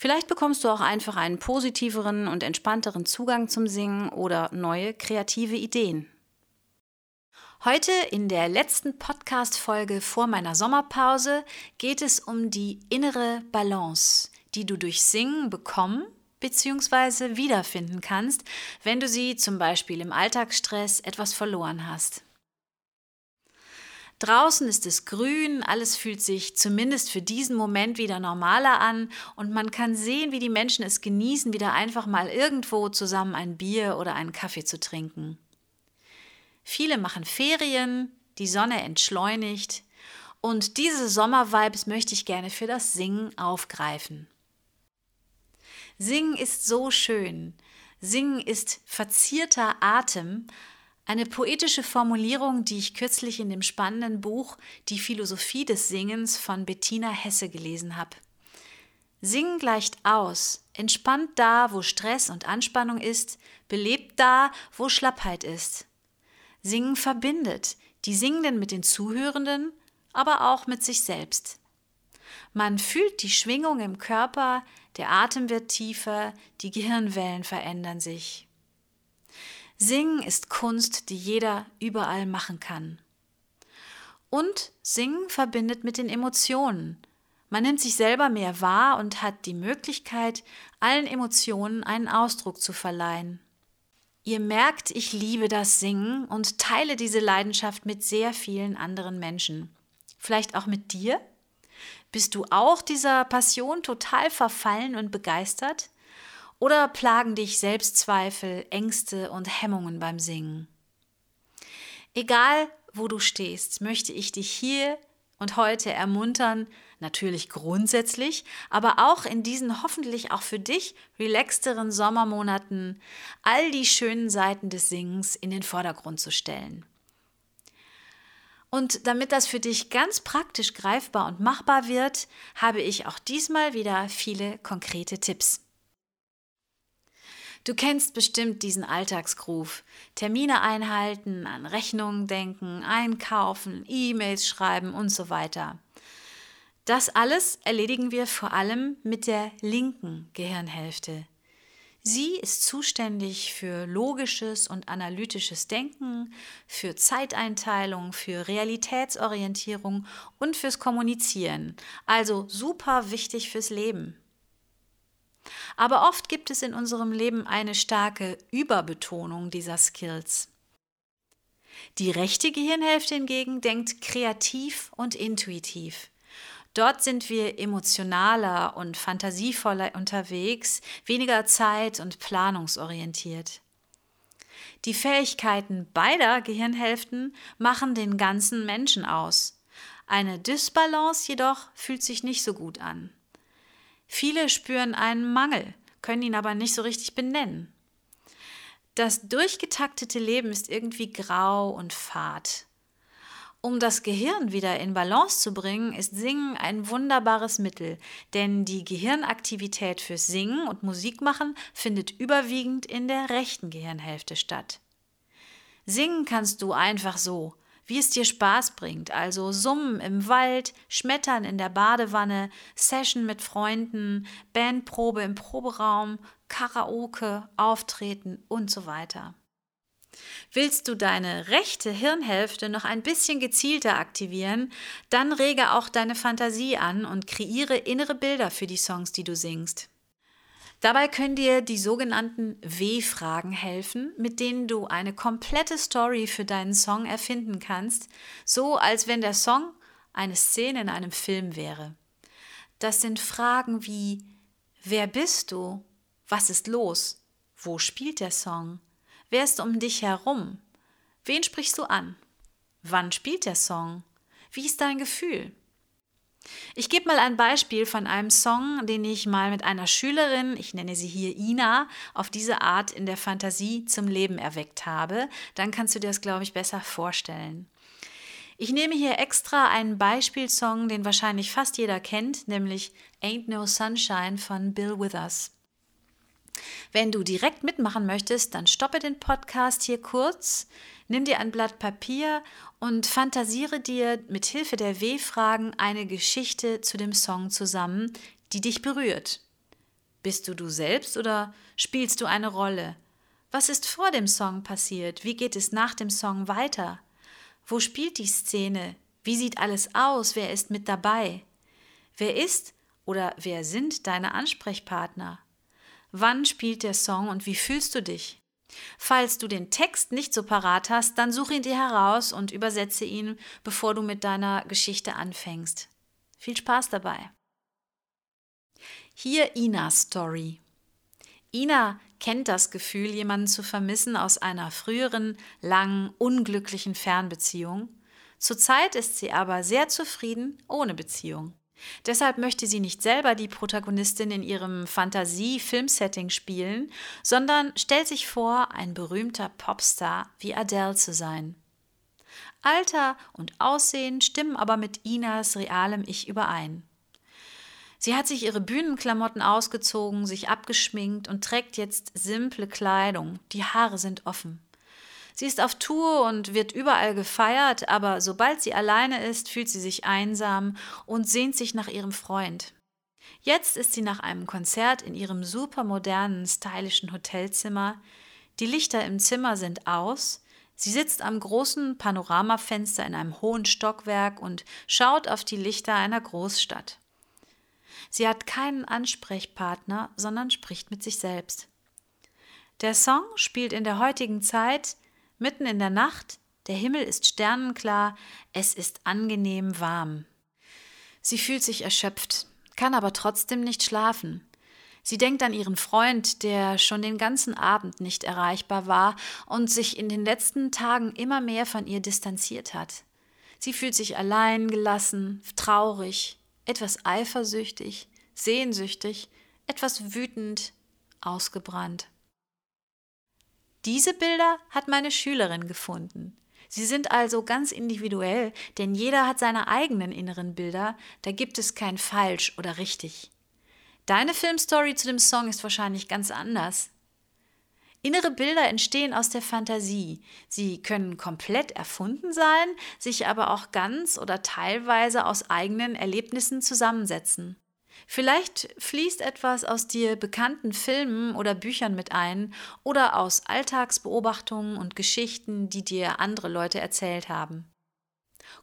Vielleicht bekommst du auch einfach einen positiveren und entspannteren Zugang zum Singen oder neue kreative Ideen. Heute in der letzten Podcast-Folge vor meiner Sommerpause geht es um die innere Balance, die du durch Singen bekommen bzw. wiederfinden kannst, wenn du sie zum Beispiel im Alltagsstress etwas verloren hast. Draußen ist es grün, alles fühlt sich zumindest für diesen Moment wieder normaler an und man kann sehen, wie die Menschen es genießen, wieder einfach mal irgendwo zusammen ein Bier oder einen Kaffee zu trinken. Viele machen Ferien, die Sonne entschleunigt und diese Sommervibes möchte ich gerne für das Singen aufgreifen. Singen ist so schön. Singen ist verzierter Atem, eine poetische Formulierung, die ich kürzlich in dem spannenden Buch Die Philosophie des Singens von Bettina Hesse gelesen habe. Singen gleicht aus, entspannt da, wo Stress und Anspannung ist, belebt da, wo Schlappheit ist. Singen verbindet, die Singenden mit den Zuhörenden, aber auch mit sich selbst. Man fühlt die Schwingung im Körper, der Atem wird tiefer, die Gehirnwellen verändern sich. Singen ist Kunst, die jeder überall machen kann. Und Singen verbindet mit den Emotionen. Man nimmt sich selber mehr wahr und hat die Möglichkeit, allen Emotionen einen Ausdruck zu verleihen. Ihr merkt, ich liebe das Singen und teile diese Leidenschaft mit sehr vielen anderen Menschen. Vielleicht auch mit dir? Bist du auch dieser Passion total verfallen und begeistert? Oder plagen dich Selbstzweifel, Ängste und Hemmungen beim Singen? Egal, wo du stehst, möchte ich dich hier und heute ermuntern, natürlich grundsätzlich, aber auch in diesen hoffentlich auch für dich relaxteren Sommermonaten all die schönen Seiten des Singens in den Vordergrund zu stellen. Und damit das für dich ganz praktisch greifbar und machbar wird, habe ich auch diesmal wieder viele konkrete Tipps. Du kennst bestimmt diesen Alltagsgruf. Termine einhalten, an Rechnungen denken, einkaufen, E-Mails schreiben und so weiter. Das alles erledigen wir vor allem mit der linken Gehirnhälfte. Sie ist zuständig für logisches und analytisches Denken, für Zeiteinteilung, für Realitätsorientierung und fürs Kommunizieren, also super wichtig fürs Leben. Aber oft gibt es in unserem Leben eine starke Überbetonung dieser Skills. Die rechte Gehirnhälfte hingegen denkt kreativ und intuitiv. Dort sind wir emotionaler und fantasievoller unterwegs, weniger zeit- und planungsorientiert. Die Fähigkeiten beider Gehirnhälften machen den ganzen Menschen aus. Eine Dysbalance jedoch fühlt sich nicht so gut an. Viele spüren einen Mangel, können ihn aber nicht so richtig benennen. Das durchgetaktete Leben ist irgendwie grau und fad. Um das Gehirn wieder in Balance zu bringen, ist Singen ein wunderbares Mittel, denn die Gehirnaktivität fürs Singen und Musikmachen findet überwiegend in der rechten Gehirnhälfte statt. Singen kannst du einfach so, wie es dir Spaß bringt, also Summen im Wald, Schmettern in der Badewanne, Session mit Freunden, Bandprobe im Proberaum, Karaoke, Auftreten und so weiter. Willst du deine rechte Hirnhälfte noch ein bisschen gezielter aktivieren, dann rege auch deine Fantasie an und kreiere innere Bilder für die Songs, die du singst. Dabei können dir die sogenannten W-Fragen helfen, mit denen du eine komplette Story für deinen Song erfinden kannst, so als wenn der Song eine Szene in einem Film wäre. Das sind Fragen wie Wer bist du? Was ist los? Wo spielt der Song? Wer ist um dich herum? Wen sprichst du an? Wann spielt der Song? Wie ist dein Gefühl? Ich gebe mal ein Beispiel von einem Song, den ich mal mit einer Schülerin, ich nenne sie hier Ina, auf diese Art in der Fantasie zum Leben erweckt habe. Dann kannst du dir das, glaube ich, besser vorstellen. Ich nehme hier extra einen Beispielsong, den wahrscheinlich fast jeder kennt, nämlich Ain't No Sunshine von Bill Withers. Wenn du direkt mitmachen möchtest, dann stoppe den Podcast hier kurz, nimm dir ein Blatt Papier und fantasiere dir mit Hilfe der W-Fragen eine Geschichte zu dem Song zusammen, die dich berührt. Bist du du selbst oder spielst du eine Rolle? Was ist vor dem Song passiert? Wie geht es nach dem Song weiter? Wo spielt die Szene? Wie sieht alles aus? Wer ist mit dabei? Wer ist oder wer sind deine Ansprechpartner? Wann spielt der Song und wie fühlst du dich? Falls du den Text nicht so parat hast, dann such ihn dir heraus und übersetze ihn, bevor du mit deiner Geschichte anfängst. Viel Spaß dabei. Hier Inas Story. Ina kennt das Gefühl, jemanden zu vermissen aus einer früheren, langen, unglücklichen Fernbeziehung. Zurzeit ist sie aber sehr zufrieden ohne Beziehung. Deshalb möchte sie nicht selber die Protagonistin in ihrem Fantasie-Filmsetting spielen, sondern stellt sich vor, ein berühmter Popstar wie Adele zu sein. Alter und Aussehen stimmen aber mit Inas realem Ich überein. Sie hat sich ihre Bühnenklamotten ausgezogen, sich abgeschminkt und trägt jetzt simple Kleidung. Die Haare sind offen. Sie ist auf Tour und wird überall gefeiert, aber sobald sie alleine ist, fühlt sie sich einsam und sehnt sich nach ihrem Freund. Jetzt ist sie nach einem Konzert in ihrem supermodernen, stylischen Hotelzimmer. Die Lichter im Zimmer sind aus. Sie sitzt am großen Panoramafenster in einem hohen Stockwerk und schaut auf die Lichter einer Großstadt. Sie hat keinen Ansprechpartner, sondern spricht mit sich selbst. Der Song spielt in der heutigen Zeit Mitten in der Nacht, der Himmel ist sternenklar, es ist angenehm warm. Sie fühlt sich erschöpft, kann aber trotzdem nicht schlafen. Sie denkt an ihren Freund, der schon den ganzen Abend nicht erreichbar war und sich in den letzten Tagen immer mehr von ihr distanziert hat. Sie fühlt sich allein gelassen, traurig, etwas eifersüchtig, sehnsüchtig, etwas wütend, ausgebrannt. Diese Bilder hat meine Schülerin gefunden. Sie sind also ganz individuell, denn jeder hat seine eigenen inneren Bilder, da gibt es kein falsch oder richtig. Deine Filmstory zu dem Song ist wahrscheinlich ganz anders. Innere Bilder entstehen aus der Fantasie. Sie können komplett erfunden sein, sich aber auch ganz oder teilweise aus eigenen Erlebnissen zusammensetzen. Vielleicht fließt etwas aus dir bekannten Filmen oder Büchern mit ein oder aus Alltagsbeobachtungen und Geschichten, die dir andere Leute erzählt haben.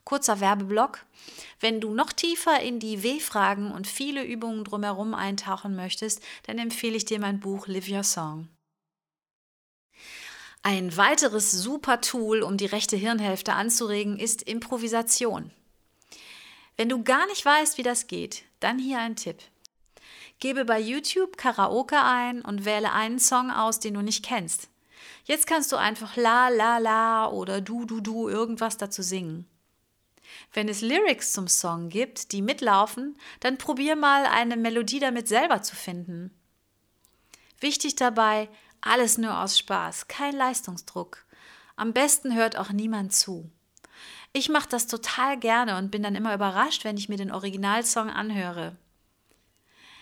Kurzer Werbeblock. Wenn du noch tiefer in die W-Fragen und viele Übungen drumherum eintauchen möchtest, dann empfehle ich dir mein Buch Live Your Song. Ein weiteres super Tool, um die rechte Hirnhälfte anzuregen, ist Improvisation. Wenn du gar nicht weißt, wie das geht, dann hier ein Tipp. Gebe bei YouTube Karaoke ein und wähle einen Song aus, den du nicht kennst. Jetzt kannst du einfach la la la oder du du du irgendwas dazu singen. Wenn es Lyrics zum Song gibt, die mitlaufen, dann probier mal eine Melodie damit selber zu finden. Wichtig dabei, alles nur aus Spaß, kein Leistungsdruck. Am besten hört auch niemand zu. Ich mache das total gerne und bin dann immer überrascht, wenn ich mir den Originalsong anhöre.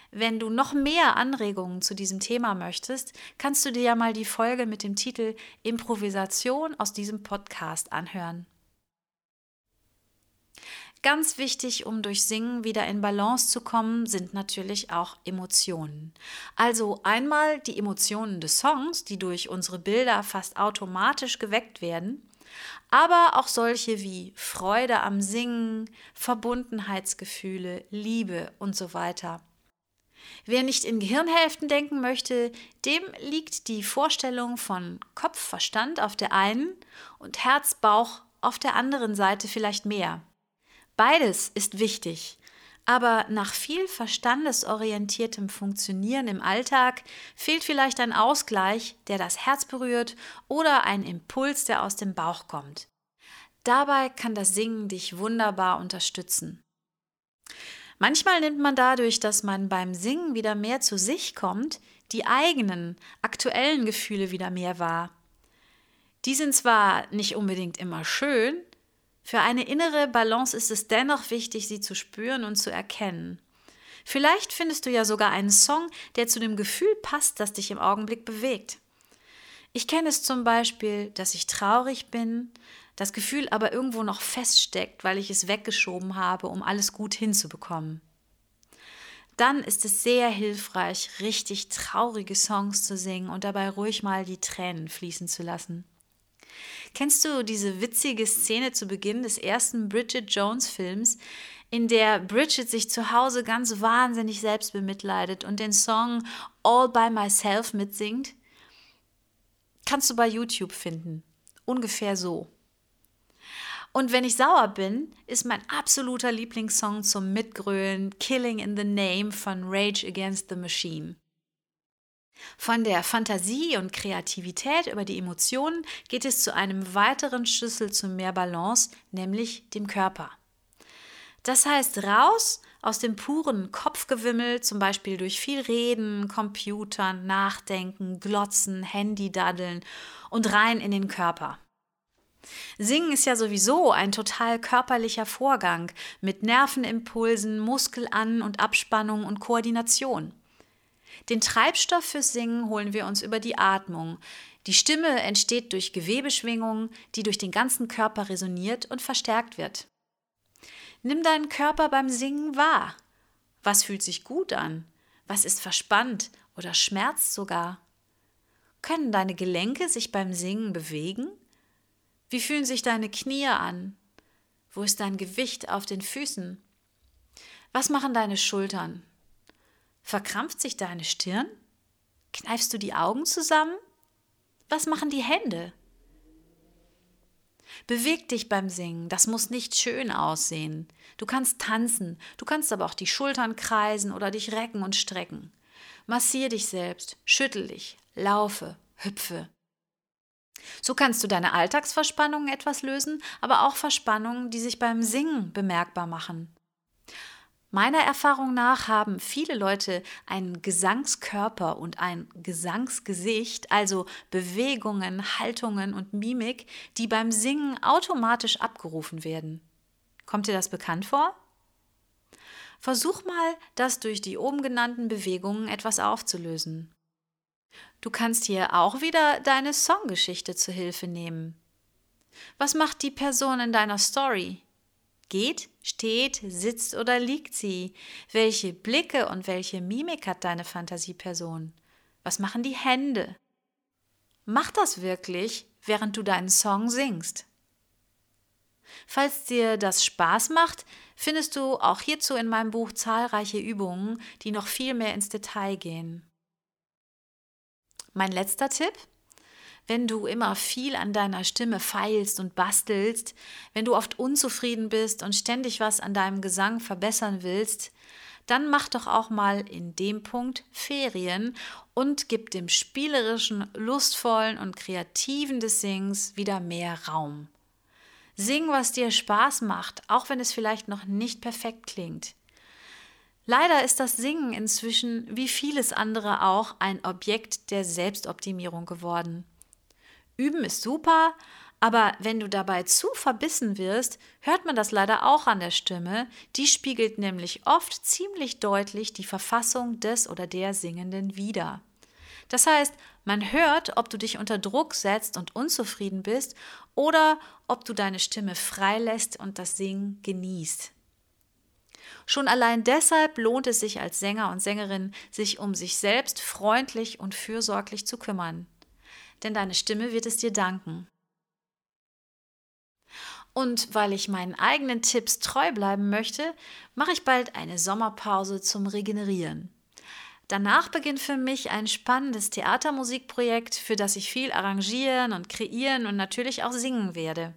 Wenn du noch mehr Anregungen zu diesem Thema möchtest, kannst du dir ja mal die Folge mit dem Titel Improvisation aus diesem Podcast anhören. Ganz wichtig, um durch Singen wieder in Balance zu kommen, sind natürlich auch Emotionen. Also einmal die Emotionen des Songs, die durch unsere Bilder fast automatisch geweckt werden, aber auch solche wie Freude am Singen, Verbundenheitsgefühle, Liebe und so weiter. Wer nicht in Gehirnhälften denken möchte, dem liegt die Vorstellung von Kopf, Verstand auf der einen und Herz, Bauch auf der anderen Seite vielleicht mehr. Beides ist wichtig, aber nach viel verstandesorientiertem Funktionieren im Alltag fehlt vielleicht ein Ausgleich, der das Herz berührt oder ein Impuls, der aus dem Bauch kommt. Dabei kann das Singen dich wunderbar unterstützen. Manchmal nimmt man dadurch, dass man beim Singen wieder mehr zu sich kommt, die eigenen, aktuellen Gefühle wieder mehr wahr. Die sind zwar nicht unbedingt immer schön, für eine innere Balance ist es dennoch wichtig, sie zu spüren und zu erkennen. Vielleicht findest du ja sogar einen Song, der zu dem Gefühl passt, das dich im Augenblick bewegt. Ich kenne es zum Beispiel, dass ich traurig bin, das Gefühl aber irgendwo noch feststeckt, weil ich es weggeschoben habe, um alles gut hinzubekommen. Dann ist es sehr hilfreich, richtig traurige Songs zu singen und dabei ruhig mal die Tränen fließen zu lassen. Kennst du diese witzige Szene zu Beginn des ersten Bridget Jones Films, in der Bridget sich zu Hause ganz wahnsinnig selbst bemitleidet und den Song All by Myself mitsingt? Kannst du bei YouTube finden. Ungefähr so. Und wenn ich sauer bin, ist mein absoluter Lieblingssong zum Mitgrölen Killing in the Name von Rage Against the Machine. Von der Fantasie und Kreativität über die Emotionen geht es zu einem weiteren Schlüssel zu mehr Balance, nämlich dem Körper. Das heißt, raus aus dem puren Kopfgewimmel, zum Beispiel durch viel Reden, Computern, Nachdenken, Glotzen, Handy daddeln und rein in den Körper. Singen ist ja sowieso ein total körperlicher Vorgang mit Nervenimpulsen, Muskelan- und Abspannung und Koordination. Den Treibstoff fürs Singen holen wir uns über die Atmung. Die Stimme entsteht durch Gewebeschwingungen, die durch den ganzen Körper resoniert und verstärkt wird. Nimm deinen Körper beim Singen wahr. Was fühlt sich gut an? Was ist verspannt oder schmerzt sogar? Können deine Gelenke sich beim Singen bewegen? Wie fühlen sich deine Knie an? Wo ist dein Gewicht auf den Füßen? Was machen deine Schultern? Verkrampft sich deine Stirn? Kneifst du die Augen zusammen? Was machen die Hände? Beweg dich beim Singen, das muss nicht schön aussehen. Du kannst tanzen, du kannst aber auch die Schultern kreisen oder dich recken und strecken. Massier dich selbst, schüttel dich, laufe, hüpfe. So kannst du deine Alltagsverspannungen etwas lösen, aber auch Verspannungen, die sich beim Singen bemerkbar machen. Meiner Erfahrung nach haben viele Leute einen Gesangskörper und ein Gesangsgesicht, also Bewegungen, Haltungen und Mimik, die beim Singen automatisch abgerufen werden. Kommt dir das bekannt vor? Versuch mal, das durch die oben genannten Bewegungen etwas aufzulösen. Du kannst hier auch wieder deine Songgeschichte zu Hilfe nehmen. Was macht die Person in deiner Story? Geht, steht, sitzt oder liegt sie? Welche Blicke und welche Mimik hat deine Fantasieperson? Was machen die Hände? Mach das wirklich, während du deinen Song singst. Falls dir das Spaß macht, findest du auch hierzu in meinem Buch zahlreiche Übungen, die noch viel mehr ins Detail gehen. Mein letzter Tipp, wenn du immer viel an deiner Stimme feilst und bastelst, wenn du oft unzufrieden bist und ständig was an deinem Gesang verbessern willst, dann mach doch auch mal in dem Punkt Ferien und gib dem spielerischen, lustvollen und kreativen des Sings wieder mehr Raum. Sing, was dir Spaß macht, auch wenn es vielleicht noch nicht perfekt klingt. Leider ist das Singen inzwischen, wie vieles andere auch, ein Objekt der Selbstoptimierung geworden. Üben ist super, aber wenn du dabei zu verbissen wirst, hört man das leider auch an der Stimme. Die spiegelt nämlich oft ziemlich deutlich die Verfassung des oder der Singenden wider. Das heißt, man hört, ob du dich unter Druck setzt und unzufrieden bist oder ob du deine Stimme freilässt und das Singen genießt. Schon allein deshalb lohnt es sich als Sänger und Sängerin, sich um sich selbst freundlich und fürsorglich zu kümmern denn deine Stimme wird es dir danken. Und weil ich meinen eigenen Tipps treu bleiben möchte, mache ich bald eine Sommerpause zum Regenerieren. Danach beginnt für mich ein spannendes Theatermusikprojekt, für das ich viel arrangieren und kreieren und natürlich auch singen werde.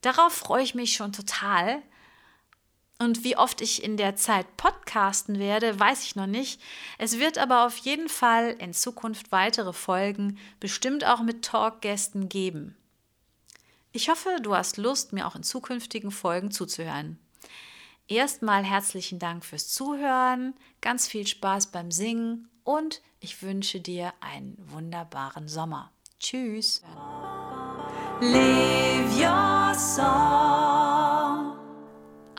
Darauf freue ich mich schon total und wie oft ich in der Zeit podcasten werde, weiß ich noch nicht. Es wird aber auf jeden Fall in Zukunft weitere Folgen, bestimmt auch mit Talkgästen geben. Ich hoffe, du hast Lust, mir auch in zukünftigen Folgen zuzuhören. Erstmal herzlichen Dank fürs Zuhören, ganz viel Spaß beim Singen und ich wünsche dir einen wunderbaren Sommer. Tschüss. Live your song.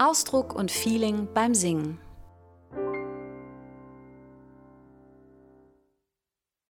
Ausdruck und Feeling beim Singen.